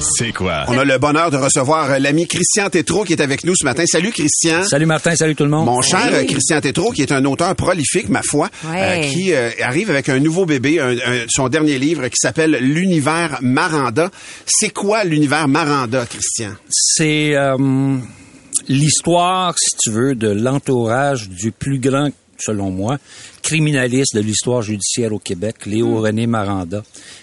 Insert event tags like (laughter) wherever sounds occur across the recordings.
C'est quoi? On a le bonheur de recevoir euh, l'ami Christian Tétrault qui est avec nous ce matin. Salut Christian. Salut Martin, salut tout le monde. Mon cher euh, Christian Tétrault, qui est un auteur prolifique, ma foi, euh, qui euh, arrive avec un nouveau bébé, un- un- son dernier livre qui s'appelle L'univers Maranda. C'est quoi l'univers Maranda, Christian? C'est euh, l'histoire, si tu veux, de l'entourage du plus grand, selon moi, criminaliste de l'histoire judiciaire au Québec, Léo René Maranda,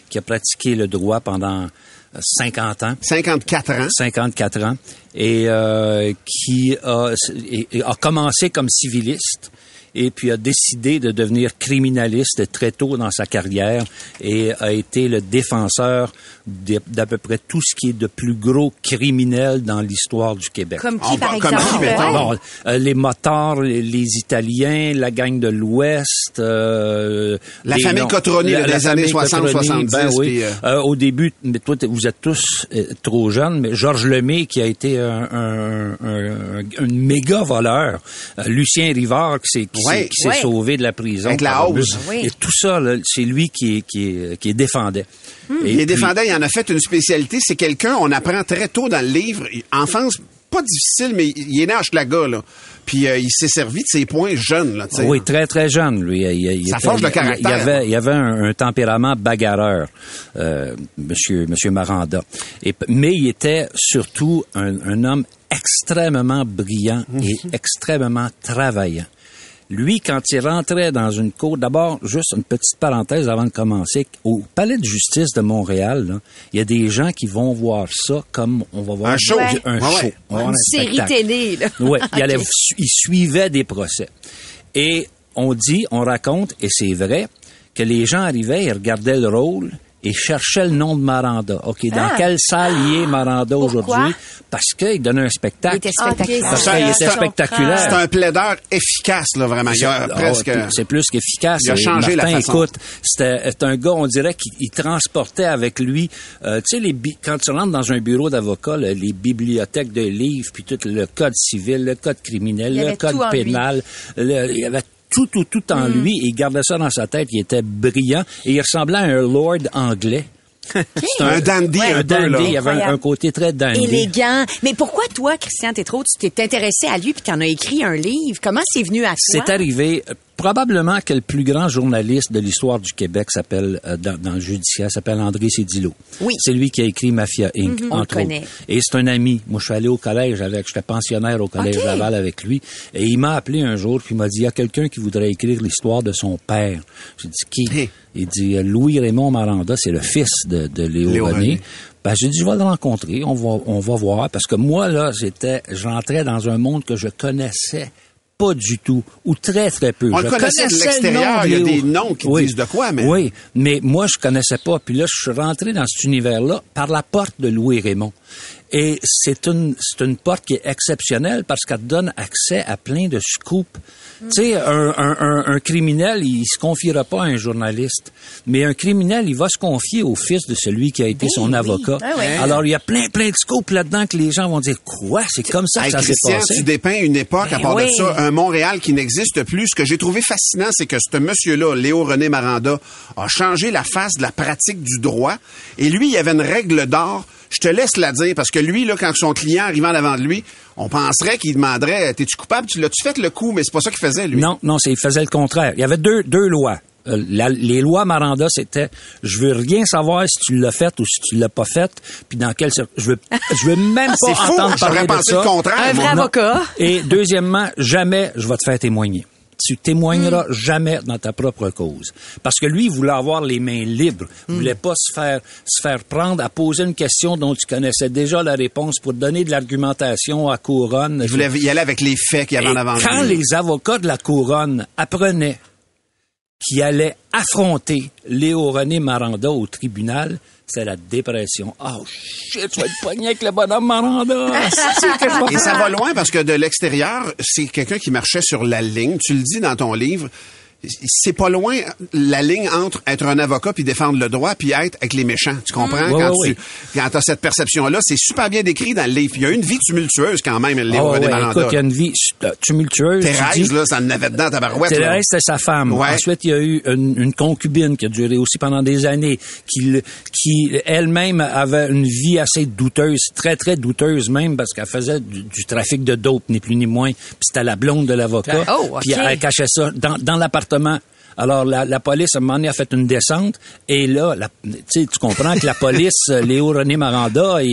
qui a pratiqué le droit pendant euh, 50 ans. 54 ans. 54 ans et euh, qui a, et- et a commencé comme civiliste et puis a décidé de devenir criminaliste très tôt dans sa carrière et a été le défenseur d'à peu près tout ce qui est de plus gros criminel dans l'histoire du Québec. Comme qui, par comme exemple? qui. Bon, euh, les motards, les, les Italiens, la gang de l'Ouest, euh, La famille Cotroni, des famille années 60, Cotroni, 70, ben oui. euh, Euh, au début, mais toi, vous êtes tous euh, trop jeunes, mais Georges Lemay, qui a été un, un, un, un- un méga voleur, euh, Lucien Rivard, qui s'est qui Ouais. s'est- Ouais. sauvé de la prison. Avec la hausse. Oui. Et tout ça, c'est lui qui, qui, qui défendait. Et Il les défendait, il en a fait une spécialité. C'est quelqu'un, on apprend très tôt dans le livre, enfance pas difficile, mais il est né à Hochelaga, là. Puis euh, il s'est servi de ses points jeunes, là. Oui, très très jeune, lui. Il, il- il Ça était- forge le caractère. Il avait, il avait un, un tempérament bagarreur, euh, Monsieur Monsieur Maranda. Et, mais il était surtout un, un homme extrêmement brillant et Mhm. extrêmement travaillant. Lui, quand il rentrait dans une cour, d'abord, juste une petite parenthèse avant de commencer, au Palais de justice de Montréal, là, il y a des gens qui vont voir ça comme on va voir Un show. un Ouais, show. ouais. On va Une un série spectacle. télé, là. (laughs) Oui, il, allait, (laughs) Ok. il suivait des procès. Et on dit, on raconte, et c'est vrai, que les gens arrivaient, ils regardaient le rôle et cherchaient le nom de Maranda. OK, dans Ah. quelle salle il est Maranda aujourd'hui? Parce qu'il donnait un Il spectacle. était spectaculaire. Parce qu'il était un- spectaculaire. C'est un plaideur efficace, là, vraiment. Il a Ah, presque... c'est plus qu'efficace. Il a changé la façon. écoute, c'était un gars, on dirait qu'il il transportait avec lui, euh, tu sais, les bi- quand tu rentres dans un bureau d'avocat, là, les bibliothèques de livres, puis tout le code civil, le code criminel, Il y le code pénal, le- il y avait tout, tout, tout en lui, et il gardait ça dans sa tête, il était brillant, et il ressemblait à un lord anglais. (laughs) C'est Un dandy, Ouais, un un peu, là. dandy, il avait un, côté très dandy. Élégant. Mais pourquoi toi, Christian Tétrault, tu t'es intéressé à lui puis tu en as écrit un livre? Comment c'est venu à toi? C'est arrivé probablement que le plus grand journaliste de l'histoire du Québec s'appelle euh, dans, dans le judiciaire s'appelle André Cédillo. Oui. C'est lui qui a écrit Mafia Inc. Mhm, on le entre autres. connaît. Et c'est un ami. Moi, je suis allé au collège avec, j'étais pensionnaire au collège. Laval avec lui, et il m'a appelé un jour puis il m'a dit il y a quelqu'un qui voudrait écrire l'histoire de son père. J'ai dit qui? Hey. Il dit euh, Louis Raymond Maranda, c'est le fils de, de Léo, Léo René. René. Ben, j'ai dit, je vais le rencontrer, on va, on va voir, parce que moi, là, j'étais, j'entrais dans un monde que je connaissais pas du tout, ou très, très peu. On je le connaissait de l'extérieur, il y a des noms qui Oui. disent de quoi, mais... Oui, mais moi, je connaissais pas. Puis là, je suis rentré dans cet univers-là par la porte de Louis Raymond. Et c'est une, c'est une porte qui est exceptionnelle parce qu'elle te donne accès à plein de scoops. Tu sais, un, un, un, un criminel, il se confiera pas à un journaliste. Mais un criminel, il va se confier au fils de celui qui a été son avocat. Ah oui. Alors, il y a plein, plein de scoops là-dedans que les gens vont dire, quoi? C'est comme ça que Hey, ça s'est passé? tu dépeins une époque, à Ben part de ça, un Montréal qui n'existe plus. Ce que j'ai trouvé fascinant, c'est que ce monsieur-là, Léo René Maranda, a changé la face de la pratique du droit. Et lui, il y avait une règle d'or. Je te laisse la dire, parce que lui, là, quand son client arrivant devant de lui, on penserait qu'il demanderait, t'es-tu coupable? Tu l'as-tu fait le coup? Mais c'est pas ça qu'il faisait, lui. Non, non, c'est, il faisait le contraire. Il y avait deux, deux lois. Euh, la- les lois Maranda, c'était je veux rien savoir si tu l'as fait ou si tu l'as pas fait, puis dans quel cir- je veux je veux même (laughs) pas C'est fou, entendre j'aurais parler de pensé ça. le contraire, Un vrai Non. avocat. Et deuxièmement, jamais je vais te faire témoigner. Tu témoigneras Hmm. jamais dans ta propre cause. Parce que lui, il voulait avoir les mains libres. Il voulait pas se faire, se faire prendre à poser une question dont tu connaissais déjà la réponse pour donner de l'argumentation à couronne. Il voulait y aller avec les faits qu'il y avait en avant quand lui. les avocats de la couronne apprenaient qu'il allait affronter Léo René Maranda au tribunal, c'est la dépression. Oh shit, tu vas être pogné avec le bonhomme Maranda. (laughs) Je vais Et ça va loin parce que de l'extérieur, c'est quelqu'un qui marchait sur la ligne. Tu le dis dans ton livre. C'est pas loin la ligne entre être un avocat puis défendre le droit puis être avec les méchants. Tu comprends? Mm. Quand Ouais, tu quand as cette perception-là, c'est super bien décrit dans le livre. Il y a une vie tumultueuse quand même, Léo Ah René ouais, écoute, il y a une vie euh, tumultueuse. tu Thérèse, dis- là, ça en avait dedans, tabarouette. là. Thérèse, c'était sa femme. Ouais. Ensuite, il y a eu une, une concubine qui a duré aussi pendant des années, qui, le- qui elle-même avait une vie assez douteuse, très, très douteuse même, parce qu'elle faisait du, du trafic de dope, ni plus ni moins. Puis c'était la blonde de l'avocat. Oh, ok. Puis elle cachait ça dans, dans l'appartement comportement alors, la, la police, à un moment donné, a fait une descente. Et là, la- tu sais, tu comprends que la police, euh, Léo René Maranda, il-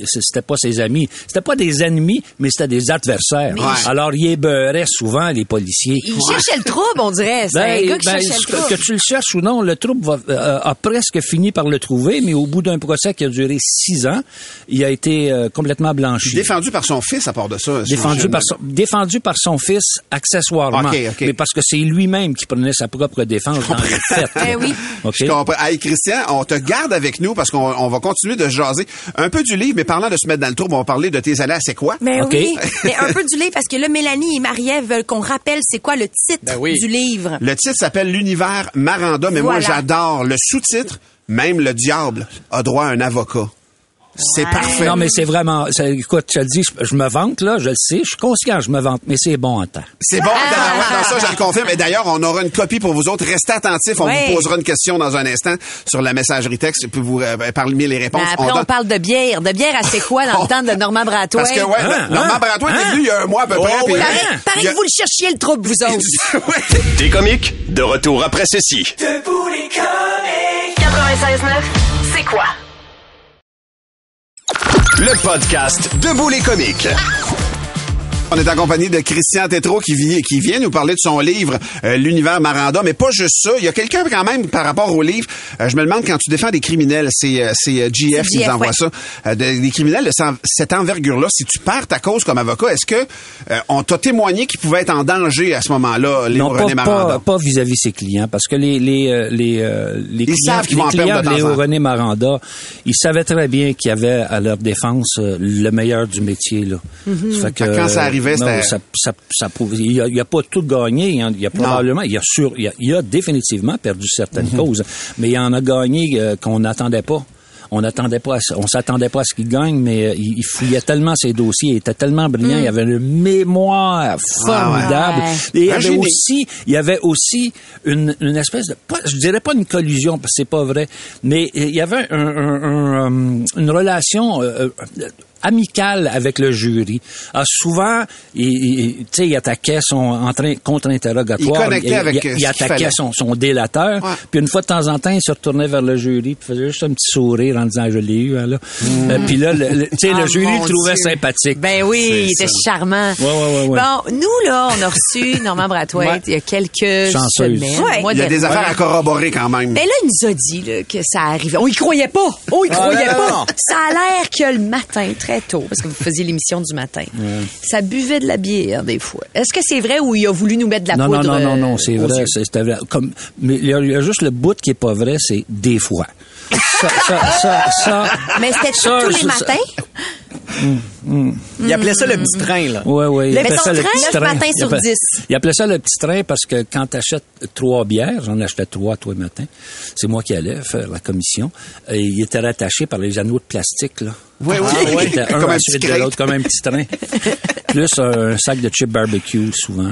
il- c'était pas ses amis. C'était pas des ennemis, mais c'était des adversaires. Ouais. Alors, il ébeuraient souvent les policiers. Il cherchait le trouble, on dirait. C'est un gars qui ben, cherchait que, le trouble. que tu le cherches ou non, le trouble va- euh, a presque fini par le trouver, mais au bout d'un procès qui a duré six ans, il a été euh, complètement blanchi. Défendu par son fils à part de ça. Défendu par, son, défendu par son fils accessoirement. Ok, ok. Mais parce que c'est lui-même qui prenait sa propre défense dans les faits. Eh oui. OK? Je comprends. Hey, Christian, on te garde avec nous parce qu'on on va continuer de jaser un peu du livre, mais parlant de se mettre dans le trouble, on va parler de tes allées à C'est quoi? Mais oui, mais un peu du livre, parce que là, Mélanie et Marie-Ève veulent qu'on rappelle c'est quoi le titre Ben oui. du livre. Le titre s'appelle L'univers Maranda, mais moi j'adore le sous-titre. Même le diable a droit à un avocat. C'est Ouais. parfait. Non, mais c'est vraiment... écoute, je te le dis, je, je me vante, là, je le sais, je suis conscient, je me vante, mais c'est bon en temps. C'est bon, Ah. ouais, dans ça, je le confirme. Et d'ailleurs, on aura une copie pour vous autres. Restez attentifs. On Ouais. vous posera une question dans un instant sur la messagerie texte. Puis vous euh, parmi les réponses. Ben, après, on, donne- parle de bière. De bière à c'est quoi dans le (laughs) temps de Normand Bratois? Parce que, ouais, Hein, Normand hein, Bratois est hein? venu il y a un mois à peu près. Oh, puis- oui. Paraît, Hein? paraît Il y a- que vous le cherchiez le trouble, vous autres. (laughs) Ouais. Des comiques, de retour après ceci. 96.9, c'est quoi? Le podcast Debout les comiques. On est en compagnie de Christian Tétrault qui, vit- qui vient nous parler de son livre euh, L'univers Maranda, mais pas juste ça. Il y a quelqu'un quand même par rapport au livre. euh, je me demande quand tu défends des criminels, c'est euh, c'est euh, GF qui nous GF, envoie ouais. ça. euh, de- des criminels de cette- cette envergure-là. Si tu perds ta cause comme avocat, est-ce que euh, on t'a témoigné qu'il pouvait être en danger à ce moment-là, Léo Non, pas, René Maranda? pas, pas vis-à-vis ses clients, parce que les les les euh, les clients, savent qu'ils les vont en perdre clients de de temps en Léo. René Maranda, ils savaient très bien qu'il y avait à leur défense euh, le meilleur du métier là. Mm-hmm. Ça fait que, quand ça arrivait, c'était- ça, ça, ça il a, il a pas tout gagné, il a, il a probablement, il a sur, il a, il a définitivement perdu certaines Mm-hmm. causes, mais il en a gagné euh, qu'on n'attendait pas. On n'attendait pas, à ça- on s'attendait pas à ce qu'il gagne, mais euh, il, il fouillait tellement ses dossiers, il était tellement brillant, il avait une mémoire formidable. Ouais. Et il y avait aussi, il y avait aussi une, une espèce de, pas, je dirais pas une collusion parce que c'est pas vrai, mais il y avait un, un- un, euh, une relation euh, amicale avec le jury. Alors souvent, il, il- tu sais, il attaquait son contre-interrogatoire. Il connectait avec, il, attaquait son, son délateur. Ouais. Puis une fois de temps en temps, il se retournait vers le jury, puis faisait juste un petit sourire en disant je l'ai eu. hein, là. Euh, puis là, le, le- tu sais, Ah, le jury le trouvait Dieu. sympathique. Ben oui, C'est il était ça. charmant. Ouais, ouais, ouais, ouais. Bon, nous, là, on a reçu (laughs) Normand Ouais. il y a quelques Chanceuse. semaines. Il y a de- des affaires à corroborer quand même. Mais là, il nous a dit là, que ça arrivait. On y croyait pas. On y croyait non, pas. non. Ça a l'air que le matin, très tôt, parce que vous faisiez l'émission du matin, ça buvait de la bière des fois. Est-ce que c'est vrai ou il a voulu nous mettre de la non, non, poudre? non, non, euh, non, c'est vrai. yeux? c'est- C'était vrai. Comme, mais il y, a, il y a juste le bout qui est pas vrai, c'est des fois. Ça, ça, ça, ça. Mais c'était ça, tous les ça, matins? Il appelait ça le petit train, là. Ouais, ouais. il Mais appelait ça le train, petit train. matins Il sur appelait- dix. Il appelait ça le petit train parce que quand tu achètes trois bières, j'en achetais trois tous les matins, c'est moi qui allais faire la commission, et il était rattaché par les anneaux de plastique, là. Oui, oui, Ah, oui. était (laughs) un Comme à un la petit suite de l'autre, comme un petit train. (laughs) Plus un sac de chips barbecue, souvent.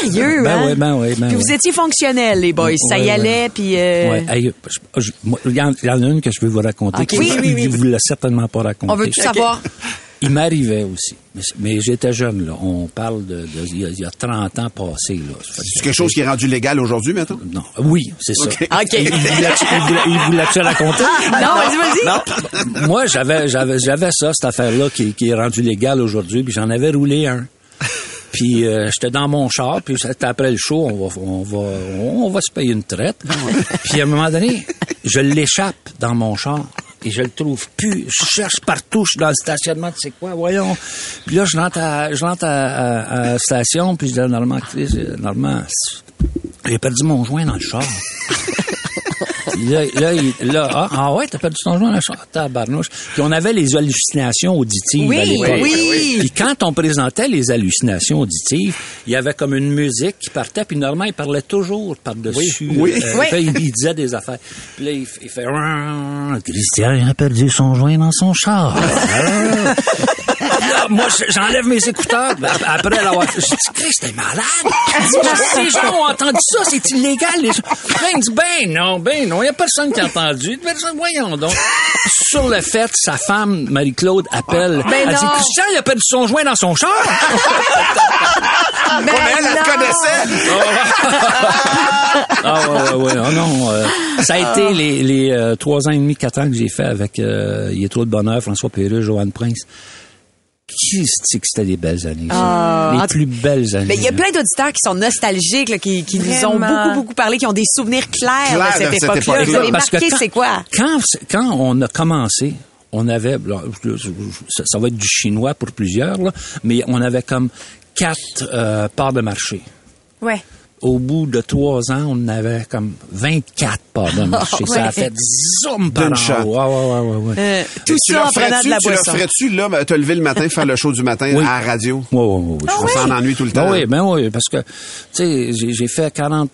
Sérieux, Ben hein? oui, ben oui, ben Puis oui. vous étiez fonctionnels, les boys. Ça y Ouais, allait, ouais. puis... euh, Ouais, hey, je- je- moi, il y, en il y en a une que je veux vous raconter. Ok. que Oui, oui, il vous l'a certainement pas raconté. On veut tout savoir. (laughs) Il m'arrivait aussi. Mais, mais j'étais jeune, là. On parle de, de- il, y a, il y a 30 ans passés, là. C'est quelque chose qui est rendu légal aujourd'hui, maintenant? Non. Oui, c'est ça. OK. OK. Il, il voulait-tu- il voulait- il voulait-tu raconter? non, vas-y, vas-y. Moi, j'avais, j'avais, j'avais ça, cette affaire-là, qui, qui est rendue légale aujourd'hui, puis j'en avais roulé un. Puis euh, j'étais dans mon char, puis c'était après le show, on va, on va, on va se payer une traite. puis à un moment donné, je l'échappe dans mon char et je le trouve plus. Je cherche partout, je suis dans le stationnement, tu sais quoi, voyons. Puis là, je rentre à, je rentre à, à- à la station, puis je dis Chris, euh, Normand, j'ai perdu mon joint dans le char. (laughs) Là, là, il- là, ah, ah ouais, t'as perdu ton joint dans la chambre, tabarnouche. Puis on avait les hallucinations auditives Oui, à l'époque. oui. Puis quand on présentait les hallucinations auditives, il y avait comme une musique qui partait, puis normalement, il parlait toujours par-dessus. Oui. euh, Oui. fait, (laughs) il, il disait des affaires. Puis là, il, il fait... Christian a perdu son joint dans son char. (laughs) Là, moi, je- j'enlève mes écouteurs. Ben, ap- Après l'avoir fait, je dis, Christ, t'es malade. (laughs) Les gens ont entendu ça, c'est illégal. Les gens... Dit, ben non, ben non, il n'y a personne qui a entendu. Personne, voyons donc. Sur le fait, sa femme, Marie-Claude, appelle. Ben elle dit, non. Christian, il a perdu son joint dans son char. (laughs) Ben Ouais, mais elle, connaissait. Ah ouais, ouais, ouais. Oh non. euh, ça a été les, les euh, trois ans et demi, quatre ans que j'ai fait avec euh, Il est trop de bonheur, François Perreux, Joanne Prince. Qui c'est que c'était des belles années, ça? Ah, les plus belles années. Mais il y a plein d'auditeurs qui sont nostalgiques, là, qui, qui nous ont beaucoup, beaucoup parlé, qui ont des souvenirs clairs de cette époque-là. Vous avez Parce marqué, quand- c'est quoi? Quand, quand on a commencé, on avait, là, ça, ça va être du chinois pour plusieurs, là, mais on avait comme quatre euh, parts de marché. Ouais au bout de trois ans, on avait comme 24 parts de marché. Ça a fait zoom par en. Ah, ouais, ouais, euh, tout tu ça en prenant de la tu. Tu le ferais-tu, là, te lever le matin, faire le show du matin à la radio? Ah oui, oui, oui. Ah, on ennuie tout le ben temps. Oui, ben oui, parce que, tu sais, j'ai fait 40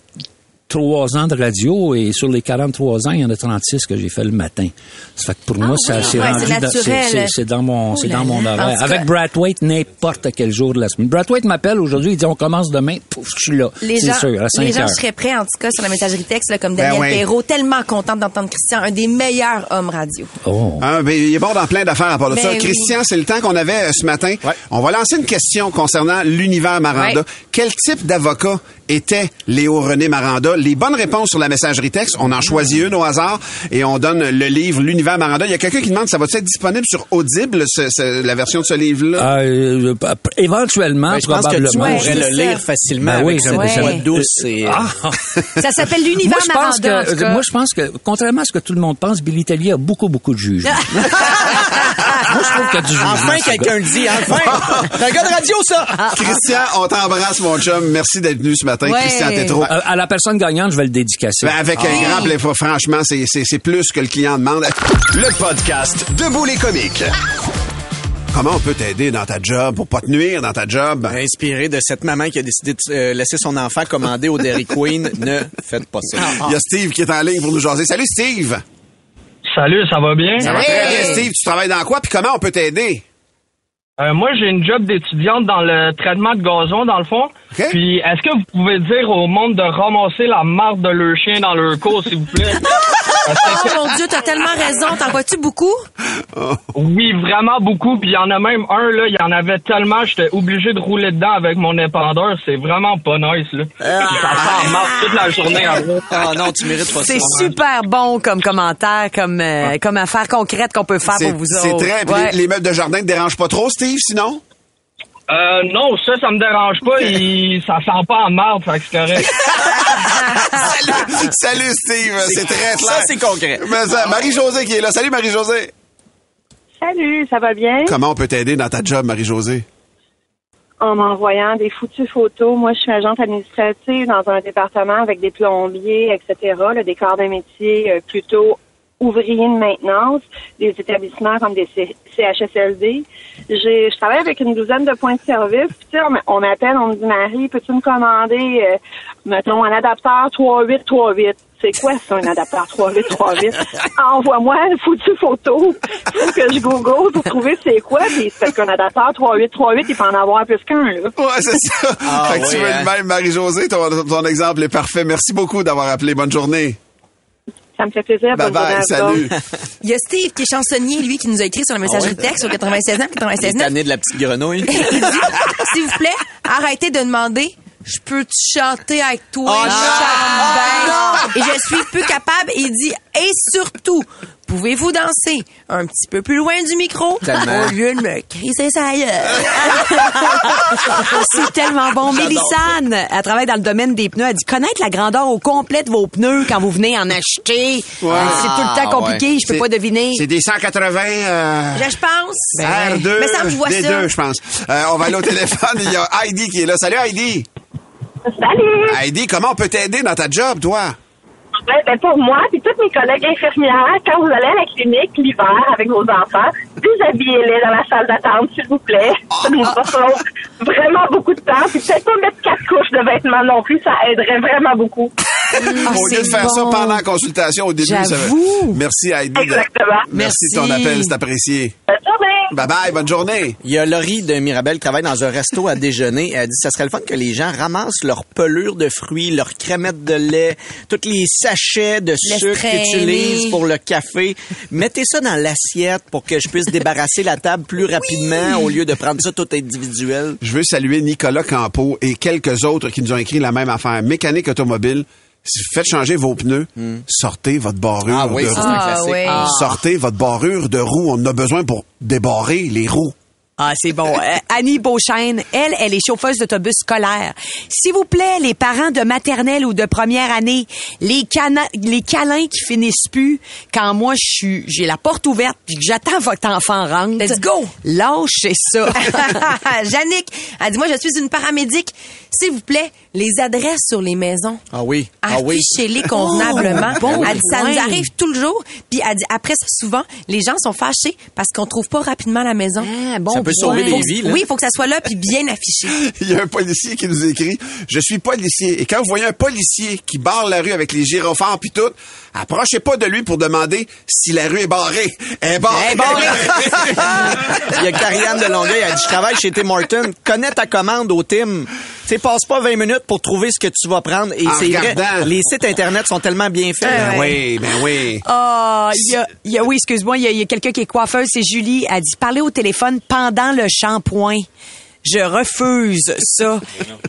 trois ans de radio et sur les 43 ans, il y en a 36 que j'ai fait le matin. Ça fait que pour ah moi, rendu c'est dans, mon, c'est dans mon horaire. Que... Avec Brathwaite, n'importe quel jour de la semaine. Brathwaite m'appelle aujourd'hui, il dit on commence demain, pouf, je suis là. C'est sûr, à 5 Les gens seraient prêts, en tout cas, sur la messagerie texte, là, comme ben Daniel. Perrault, tellement contente d'entendre Christian, un des meilleurs hommes radio. Oh. Ah, ben, il est bon dans plein d'affaires à part de ben ça. Christian, c'est le temps qu'on avait euh, ce matin. On va lancer une question concernant l'univers Maranda. Quel type d'avocat était Léo René Maranda? Les bonnes réponses sur la messagerie texte, on en choisit une au hasard et on donne le livre L'univers Maranda. Il y a quelqu'un qui demande, ça va être disponible sur Audible, ce- ce- la version de ce livre-là? Euh, euh, éventuellement, Ben, je pense que tu probablement. pourrais le lire facilement Ben oui, avec cette voix ça. douce et... Ah! (laughs) Ça s'appelle l'univers Maranda, en tout que, cas. moi, je pense que, contrairement à ce que tout le monde pense, Billy Tellier a beaucoup, beaucoup de jugement. (laughs) (laughs) moi, je trouve qu'il y a du jugement. Enfin, quelqu'un le dit, enfin! (laughs) C'est un gars de radio, ça! Christian, on t'embrasse, mon chum. Merci d'être venu ce matin. Ouais. Christian Tétrault. Euh, à la personne gagnante, je vais le dédicacer. Ben, avec un grand plaisir. Franchement, c'est- c'est c'est plus que le client demande. Le podcast Debout les comiques. Comment on peut t'aider dans ta job pour pas te nuire dans ta job? Inspiré de cette maman qui a décidé de euh, laisser son enfant commander au Dairy Queen, ne faites pas ça. Il y a Steve qui est en ligne pour nous jaser. Salut Steve! Salut, ça va bien? Ça va très bien, Steve. Tu travailles dans quoi? Puis comment on peut t'aider? Euh, moi, j'ai une job d'étudiante dans le traitement de gazon, dans le fond. Puis, est-ce que vous pouvez dire au monde de ramasser la marde de leur chien dans leur cours, s'il vous plaît? (laughs) Oh mon Dieu, t'as tellement raison. T'en vois-tu beaucoup? Oui, vraiment beaucoup. Puis, il y en a même un, là, il y en avait tellement, j'étais obligé de rouler dedans avec mon épandeur. C'est vraiment pas nice, là. Puis, ça en toute la journée. Ah non, tu mérites pas ça. C'est super bon comme commentaire, comme, euh, comme affaire concrète qu'on peut faire C'est pour vous c'est autres. très. puis Ouais. Les, les meubles de jardin te dérangent pas trop, Steve, sinon? Euh, non, ça, ça me dérange pas. (laughs) Il, ça sent pas en marde, fait que c'est correct. (laughs) Salut, salut Steve. C'est très clair. Ça, c'est concret. Mais ça, Marie-Josée qui est là. Salut Marie-Josée. Salut, ça va bien? Comment on peut t'aider dans ta job, Marie-Josée? En m'envoyant des foutues photos. Moi, je suis agente administrative dans un département avec des plombiers, etc., des corps de métier euh, plutôt ouvriers de maintenance, des établissements comme des CHSLD. J'ai, je travaille avec une douzaine de points de service. Puis, tu sais, on on m'appelle, on me dit, Marie, peux-tu me commander, euh, mettons, un adapteur 3838? C'est quoi ça, un adapteur 3838? (laughs) Envoie-moi une foutue photo. Faut que je google pour trouver c'est quoi. Puis c'est parce qu'un adapteur 3838, il peut en avoir plus qu'un, là. Ouais, c'est ça. Ah, fait que tu veux hein? même, Marie-Josée. Ton, ton exemple est parfait. Merci beaucoup d'avoir appelé. Bonne journée. Ça me fait plaisir. Bye bye. Salut. Il y a Steve qui est chansonnier, lui, qui nous a écrit sur la messagerie Ah ouais? texte au 96 Il est 96 tanné de la petite grenouille. (laughs) Il dit, s'il vous plaît, arrêtez de demander, je peux-tu chanter avec toi? Oh je chante bien. Et je suis plus capable. Il dit, et surtout, pouvez-vous danser un petit peu plus loin du micro Tellement. au lieu de me crisser gueule? (laughs) C'est tellement bon. Mélissane, elle travaille dans le domaine des pneus. Elle dit connaître la grandeur au complet de vos pneus quand vous venez en acheter. Ouais. Dit, C'est tout le temps compliqué. Je peux pas deviner. C'est des 180 euh, Je pense. R2. Mais ça, je vois des ça. deux, je pense. Euh, on va aller au téléphone. Il y a Heidi qui est là. Salut Heidi. Salut! Heidi, comment on peut t'aider dans ta job, toi? Ben pour moi, puis toutes mes collègues infirmières, quand vous allez à la clinique l'hiver avec vos enfants, déshabillez-les dans la salle d'attente, s'il vous plaît. Ça nous sauve vraiment beaucoup de temps. Puis peut-être pas mettre quatre couches de vêtements non plus, ça aiderait vraiment beaucoup. (laughs) au lieu de faire ça pendant la consultation au début. ça- J'avoue. Merci Heidi. Exactement. Merci de ton Merci. appel, c'est apprécié. Bye bye, bonne journée. Il y a Laurie de Mirabel qui travaille dans un resto à déjeuner. Elle dit ça serait le fun que les gens ramassent leurs pelures de fruits, leurs crémettes de lait, tous les sachets de Laisse sucre qu'ils utilisent pour le café. Mettez ça dans l'assiette pour que je puisse débarrasser la table plus rapidement au lieu de prendre ça tout individuel. Je veux saluer Nicolas Campo et quelques autres qui nous ont écrit la même affaire. Mécanique automobile. Si vous faites changer vos pneus, sortez votre barrure Ah oui, de roue. Ah, oui. Ah. Sortez votre barrure de roue. On en a besoin pour débarrer les roues. Ah, c'est bon. Euh, Annie Beauchesne, elle, elle est chauffeuse d'autobus scolaire. S'il vous plaît, les parents de maternelle ou de première année, les, cana- les câlins qui finissent plus, quand moi, je suis, j'ai la porte ouverte puis que j'attends votre enfant rentre. Let's go. Lâchez ça. (laughs) Jannick, elle dit, moi, je suis une paramédic. S'il vous plaît, les adresses sur les maisons. Ah oui, ah oui. Affichez-les convenablement. Oh, bon elle dit, ça nous arrive tout le jour. Puis elle dit, après ça, souvent, les gens sont fâchés parce qu'on trouve pas rapidement la maison. Ah, bon peut point. sauver des Faut- vies, là. Oui, il faut que ça soit là puis bien affiché. (laughs) Il y a un policier qui nous écrit Je suis policier. Et quand vous voyez un policier qui barre la rue avec les gyrophares puis tout, approchez pas de lui pour demander si la rue est barrée. Elle est barrée. Elle est barrée. (laughs) Il y a Karianne de Longueuil, elle dit, je travaille chez Tim Horton. Connais ta commande au Tim. Tu sais, passe pas 20 minutes pour trouver ce que tu vas prendre. Et c'est vrai, les sites Internet sont tellement bien faits. Ben oui, ben oui. Ah, il y a, il y a- oui, excuse-moi, il y a, il y a quelqu'un qui est coiffeuse, c'est Julie. Elle dit parler au téléphone pendant le shampoing. Je refuse ça.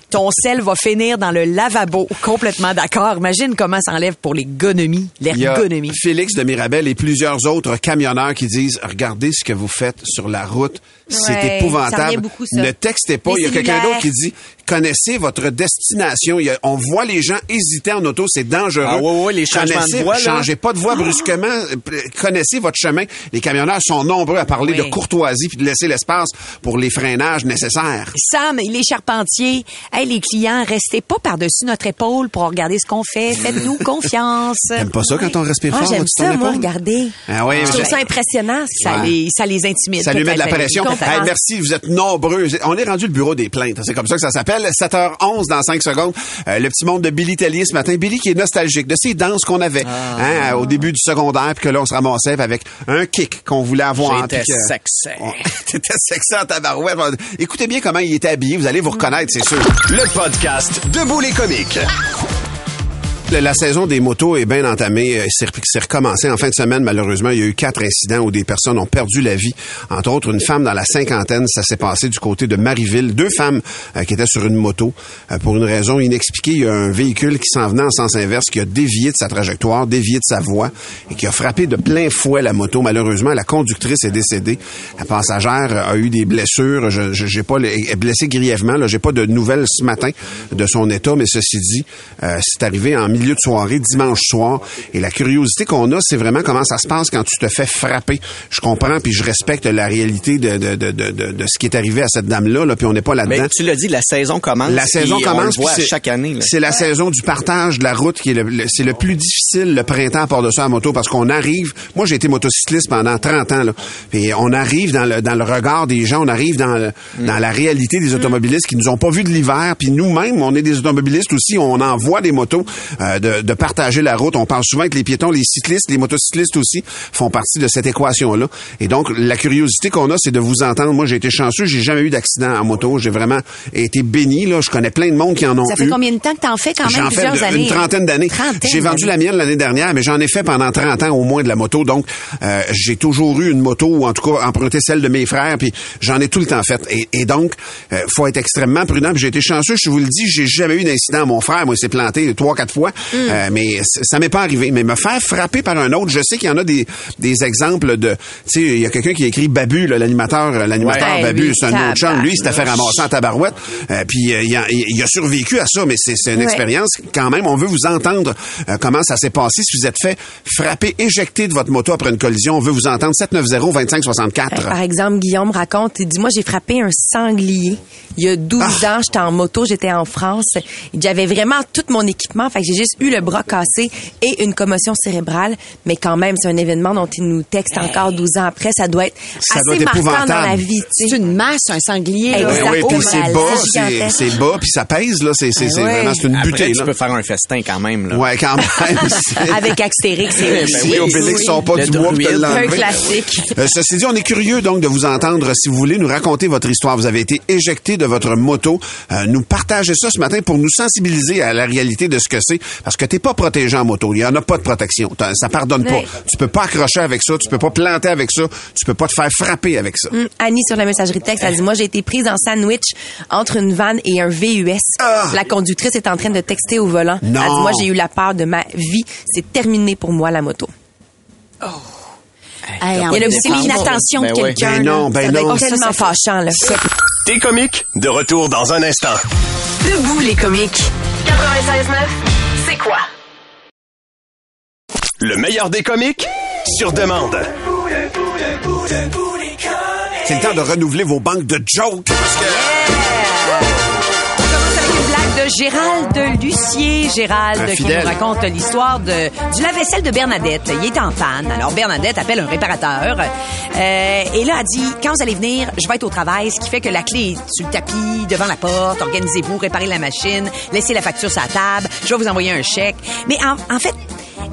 Ton sel va finir dans le lavabo. Complètement d'accord. Imagine comment ça enlève pour l'économie, l'ergonomie. Félix de Mirabel et plusieurs autres camionneurs qui disent regardez ce que vous faites sur la route, c'est Ouais, épouvantable. beaucoup, ça. ne textez pas. Il y a quelqu'un d'autre qui dit connaissez votre destination. Il y a- on voit les gens hésiter en auto, c'est dangereux. Ah ouais, ouais, les changements Connaissez- de voie, là. Changez pas de voie brusquement. Euh, Connaissez votre chemin. Les camionneurs sont nombreux à parler Oui. de courtoisie puis de laisser l'espace pour les freinages nécessaires. Sam, les charpentiers, hey, les clients, restez pas par-dessus notre épaule pour regarder ce qu'on fait. Faites-nous (laughs) confiance. T'aimes pas ça quand on respire Ah, fort j'aime de ton ça, moi, épaule? regardez. Ah oui, Je trouve ça impressionnant. Ça, Ouais. les, ça les intimide. Ça lui met de la peut-être. pression. Hey, merci, vous êtes nombreux. On est rendu le bureau des plaintes. C'est comme ça que ça s'appelle. 7h11 dans 5 secondes. Euh, le petit monde de Billy Tellier ce matin. Billy qui est nostalgique de ces danses qu'on avait hein, au début du secondaire, puis que là, on se ramassait avec un kick qu'on voulait avoir. J'étais sexy. (laughs) T'étais sexy en tabarouette. Écoutez bien comment il était habillé. Vous allez vous reconnaître, c'est sûr. Le podcast Debout les comiques. La, saison des motos est bien entamée. Euh, C'est c'est recommencé en fin de semaine. Malheureusement, il y a eu quatre incidents où des personnes ont perdu la vie. Entre autres, une femme dans la cinquantaine. Ça s'est passé du côté de Marieville. Deux femmes euh, qui étaient sur une moto. Euh, pour une raison inexpliquée, il y a un véhicule qui s'en venait en sens inverse, qui a dévié de sa trajectoire, dévié de sa voie et qui a frappé de plein fouet la moto. Malheureusement, la conductrice est décédée. La passagère a eu des blessures. Je j'ai pas est blessée grièvement. Là, j'ai pas de nouvelles ce matin de son état, mais ceci dit, euh, c'est arrivé en milieu de soirée, dimanche soir. Et la curiosité qu'on a, c'est vraiment comment ça se passe quand tu te fais frapper. Je comprends, puis je respecte la réalité de, de, de, de, de- de ce qui est arrivé à cette dame-là, là, puis on n'est pas là-dedans. Mais tu l'as dit, la saison commence. La saison et on commence. le voit chaque année. C'est la saison du partage de la route qui est le, le- c'est le plus difficile le printemps à part de ça à moto parce qu'on arrive. Moi, j'ai été motocycliste pendant 30 ans là. Puis on arrive dans le dans le regard des gens, on arrive dans le- dans la réalité des automobilistes qui nous ont pas vus de l'hiver. Puis nous-mêmes, on est des automobilistes aussi. On envoie des motos euh, de, de partager la route. On parle souvent avec les piétons, les cyclistes, les motocyclistes aussi font partie de cette équation-là. Et donc, la curiosité qu'on a, c'est de vous entendre. Moi, j'ai été chanceux, j'ai jamais eu d'accident en moto. J'ai vraiment été béni. Là, je connais plein de monde qui en ont Ça eu. fait combien de temps que t'en fais quand même plusieurs années? une trentaine d'années. Trentaine J'ai vendu la mienne l'année dernière, mais j'en ai fait pendant 30 ans au moins de la moto. Donc, euh, j'ai toujours eu une moto, ou en tout cas emprunté celle de mes frères, puis j'en ai tout le temps fait. Et, et donc, euh, faut être extrêmement prudent. J'ai été chanceux, je vous le dis, j'ai jamais eu d'incident. Mon frère, moi, il s'est planté trois, quatre fois, Hmm. Euh, mais c- ça m'est pas arrivé. Mais me faire frapper par un autre, je sais qu'il y en a des, des exemples de... Tu sais, il y a quelqu'un qui a écrit Babu, l'animateur, euh, l'animateur Ouais, Babu, lui, c'est un autre chum. Lui, il s'était fait ramasser en tabarouette. Euh, puis euh, il, a, il a survécu à ça, mais c'est c'est une Ouais. expérience quand même. On veut vous entendre euh, comment ça s'est passé. Si vous êtes fait frapper, éjecter de votre moto après une collision, on veut vous entendre. 790-2564. Par exemple, Guillaume raconte, il dit, moi, j'ai frappé un sanglier. Il y a 12 Ah. ans, j'étais en moto, j'étais en France. J'avais vraiment tout mon équipement. Fait que j'ai juste eu le bras cassé et une commotion cérébrale, mais quand même, c'est un événement dont il nous texte encore 12 ans après. Ça doit être Ça doit assez être marquant dans la vie. tu C'est une masse, un sanglier. Oui, Oh puis c'est bas, c'est bas, puis ça pèse, là. C'est vraiment, c'est une Après, butée, tu là. peux faire un festin quand même. Là. Ouais, quand même. (laughs) c'est- Avec Astérix et Ben Si oui, Obélix oui. sont pas Le du bois te. Un classique. Euh, ceci dit, on est curieux donc de vous entendre. Si vous voulez nous raconter votre histoire, vous avez été éjecté de votre moto, euh, nous partager ça ce matin pour nous sensibiliser à la réalité de ce que c'est, parce que t'es pas protégé en moto. Il y en a pas de protection. Ça pardonne pas. Tu peux pas accrocher avec ça, tu peux pas planter avec ça, tu peux pas te faire frapper avec ça. Hum, Annie sur la messagerie texte, elle dit moi j'ai été prise en sandwich entre une vanne et un VUS. Ah! La conductrice est en train de texter au volant. Non. Elle dit moi j'ai eu la peur de ma vie. C'est terminé pour moi la moto. Hey, Il y a c'est petit l'inattention de quelqu'un. Ben non, là. ben non. être tellement fâchant là. T'es comique? De retour dans un instant. Debout les comiques. 96.9, c'est quoi? Le meilleur des comiques? Sur demande. C'est le temps de renouveler vos banques de jokes. Parce que... de Gérald de Lucier. Gérald qui nous raconte l'histoire de, du lave-vaisselle de Bernadette. Il est en panne. Alors Bernadette appelle un réparateur. Euh, et là, elle dit, quand vous allez venir, je vais être au travail, ce qui fait que la clé est sur le tapis, devant la porte. Organisez-vous, réparez la machine, laissez la facture sur la table. Je vais vous envoyer un chèque. Mais en, en fait,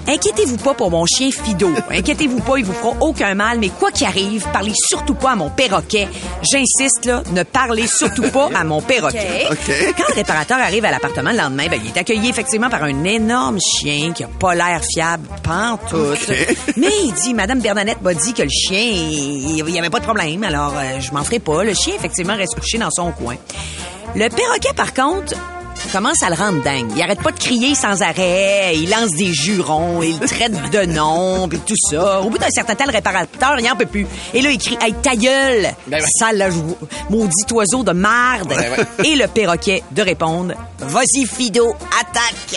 Inquiétez-vous pas pour mon chien Fido. Inquiétez-vous pas, il vous fera aucun mal, mais quoi qu'il arrive, parlez surtout pas à mon perroquet. J'insiste, là, ne parlez surtout pas à mon perroquet. (laughs) Quand le réparateur arrive à l'appartement le lendemain, ben, il est accueilli effectivement par un énorme chien qui a pas l'air fiable, pantoute. (laughs) Mais il dit, Madame Bernadette m'a dit que le chien, il il y avait pas de problème, alors euh, je m'en ferai pas. Le chien, effectivement, reste couché dans son coin. Le perroquet, par contre, commence à le rendre dingue. Il arrête pas de crier sans arrêt, il lance des jurons, il traite de nom, puis tout ça. Au bout d'un certain temps, le réparateur, il en peut plus. Et là, il crie « Hey, ta gueule! Ben ouais. Sale maudit oiseau de marde! Et le perroquet de répondre « Vas-y, Fido, attaque!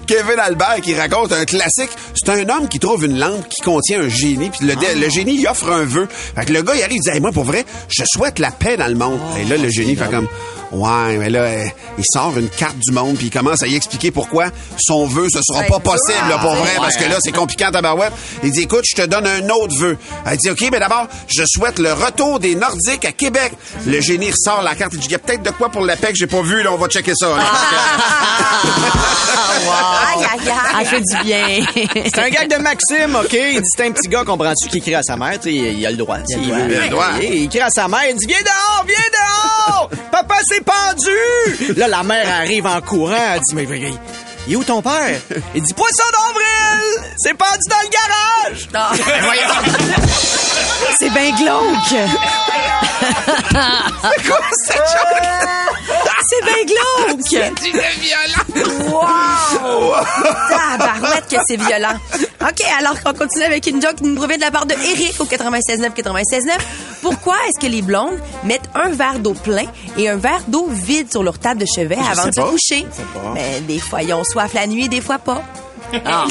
(laughs) Kevin Albert qui raconte un classique. C'est un homme qui trouve une lampe qui contient un génie. Puis le, génie, il offre un vœu. Fait que le gars, il arrive, il dit, moi, pour vrai, je souhaite la paix dans le monde. Et là, le génie fait comme, ouais, mais là, euh, il sort une carte du monde, puis il commence à y expliquer pourquoi son vœu, ce sera pas possible, là, pour vrai, parce que là, c'est compliqué en tabarouette. Il dit, écoute, je te donne un autre vœu. Elle dit, OK, mais d'abord, je souhaite le retour des Nordiques à Québec. Le génie ressort la carte. Il dit, il y a peut-être de quoi pour la paix que j'ai pas vu, là, on va checker ça. là. (laughs) Ah, fait du bien. (laughs) C'est un gag de Maxime, OK? Il dit, c'est un petit gars, comprends-tu, qui crie à sa mère. Tu sais, il a le droit. Il a le veut- droit. Il a le droit. Il, il crie à sa mère, il dit, viens dehors, viens dehors! (laughs) Papa s'est pendu! Là, la mère arrive en courant, elle dit, mais, mais, il est où ton père? Il dit, poisson d'avril! C'est pendu dans le garage! C'est bien glauque. (laughs) C'est bien glauque. C'est violent. Wow! Tabarouette que c'est violent. OK, alors on continue avec une joke qui nous provient de la part de Eric au 96.9 96.9. Pourquoi est-ce que les blondes mettent un verre d'eau plein et un verre d'eau vide sur leur table de chevet avant de se coucher? Mais des fois, ils ont soif la nuit, des fois pas. Ah,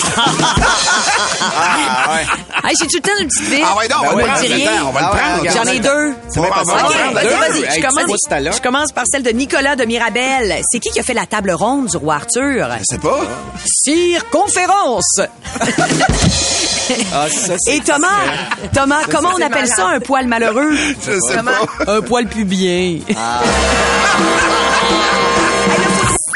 ouais. Hey, j'ai tout le temps une petite vie. Ah ouais, non, on va le attends, on va le Ah prendre. J'en ai deux. C'est même pas bon. Ah, OK, ouais, vas-y, deux. vas-y. Hey, Je commence, je par celle de Nicolas de Mirabel. C'est qui qui a fait la table ronde du roi Arthur? Je sais pas. Circonférence. Ah, ça, c'est- Et Thomas, Thomas, comment on appelle malade. ça un poil malheureux? Je sais pas. Un poil pubien.